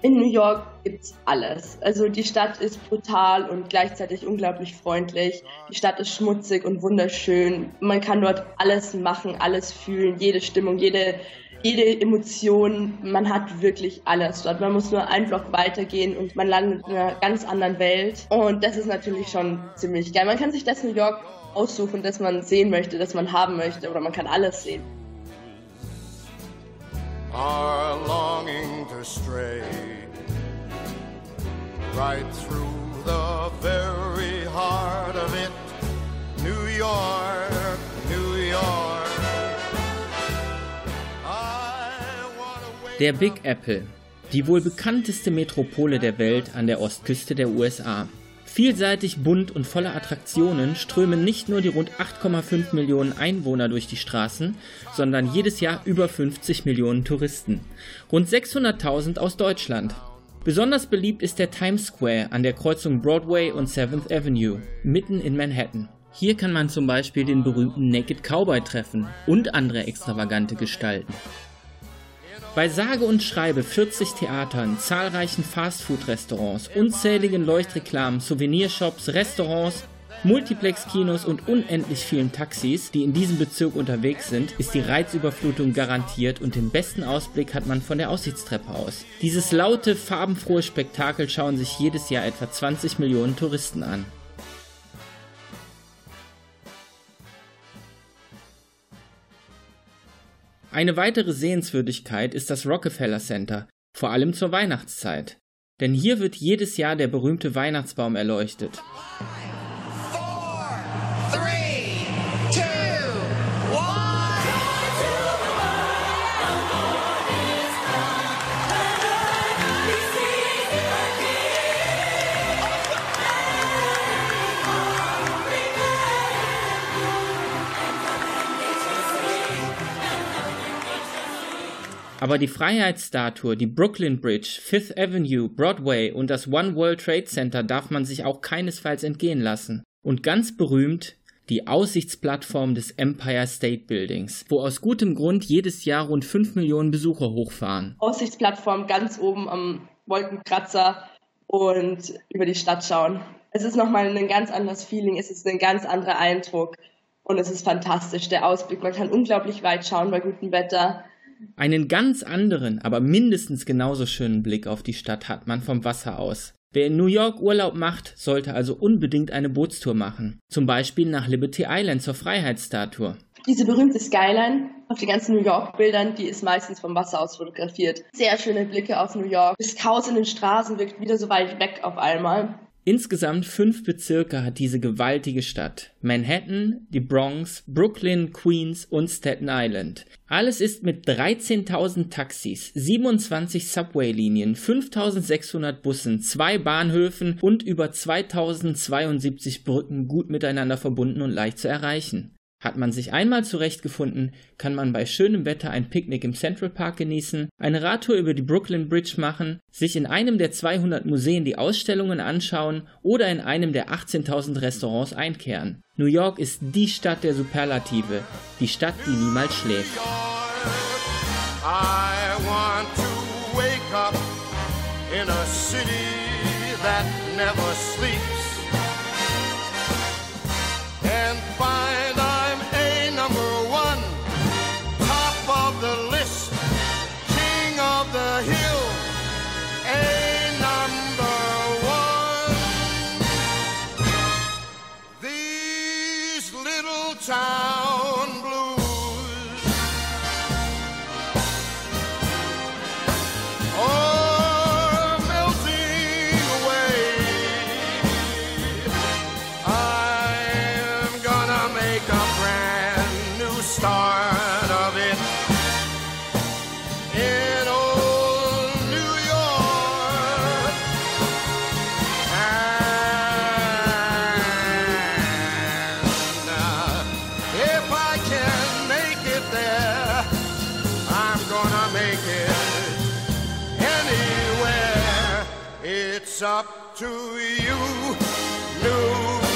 In New York gibt's alles. Also die Stadt ist brutal und gleichzeitig unglaublich freundlich. Die Stadt ist schmutzig und wunderschön. Man kann dort alles machen, alles fühlen, jede Stimmung, jede, jede Emotion. Man hat wirklich alles dort. Man muss nur einen Block weitergehen und man landet in einer ganz anderen Welt. Und das ist natürlich schon ziemlich geil. Man kann sich das New York aussuchen, das man sehen möchte, das man haben möchte, oder man kann alles sehen. are longing stray right through the very heart of it, New York, New York. Der Big Apple, die wohl bekannteste Metropole der Welt an der Ostküste der USA. Vielseitig bunt und voller Attraktionen strömen nicht nur die rund 8,5 Millionen Einwohner durch die Straßen, sondern jedes Jahr über 50 Millionen Touristen. Rund 600.000 aus Deutschland. Besonders beliebt ist der Times Square an der Kreuzung Broadway und 7th Avenue, mitten in Manhattan. Hier kann man zum Beispiel den berühmten Naked Cowboy treffen und andere extravagante Gestalten. Bei sage und schreibe 40 Theatern, zahlreichen Fastfood-Restaurants, unzähligen Leuchtreklamen, Souvenirshops, Restaurants, Multiplex-Kinos und unendlich vielen Taxis, die in diesem Bezirk unterwegs sind, ist die Reizüberflutung garantiert und den besten Ausblick hat man von der Aussichtstreppe aus. Dieses laute, farbenfrohe Spektakel schauen sich jedes Jahr etwa 20 Millionen Touristen an. Eine weitere Sehenswürdigkeit ist das Rockefeller Center, vor allem zur Weihnachtszeit. Denn hier wird jedes Jahr der berühmte Weihnachtsbaum erleuchtet. Aber die Freiheitsstatue, die Brooklyn Bridge, Fifth Avenue, Broadway und das One World Trade Center darf man sich auch keinesfalls entgehen lassen. Und ganz berühmt die Aussichtsplattform des Empire State Buildings, wo aus gutem Grund jedes Jahr rund 5 Millionen Besucher hochfahren. Aussichtsplattform ganz oben am Wolkenkratzer und über die Stadt schauen. Es ist nochmal ein ganz anderes Feeling, es ist ein ganz anderer Eindruck und es ist fantastisch, der Ausblick. Man kann unglaublich weit schauen bei gutem Wetter. Einen ganz anderen, aber mindestens genauso schönen Blick auf die Stadt hat man vom Wasser aus. Wer in New York Urlaub macht, sollte also unbedingt eine Bootstour machen. Zum Beispiel nach Liberty Island zur Freiheitsstatue. Diese berühmte Skyline auf den ganzen New York-Bildern, die ist meistens vom Wasser aus fotografiert. Sehr schöne Blicke auf New York. Das Chaos in den Straßen wirkt wieder so weit weg auf einmal. Insgesamt fünf Bezirke hat diese gewaltige Stadt. Manhattan, die Bronx, Brooklyn, Queens und Staten Island. Alles ist mit 13.000 Taxis, 27 Subway-Linien, 5.600 Bussen, zwei Bahnhöfen und über 2.072 Brücken gut miteinander verbunden und leicht zu erreichen. Hat man sich einmal zurechtgefunden, kann man bei schönem Wetter ein Picknick im Central Park genießen, eine Radtour über die Brooklyn Bridge machen, sich in einem der 200 Museen die Ausstellungen anschauen oder in einem der 18.000 Restaurants einkehren. New York ist die Stadt der Superlative, die Stadt, die niemals schläft. I It's up to you, New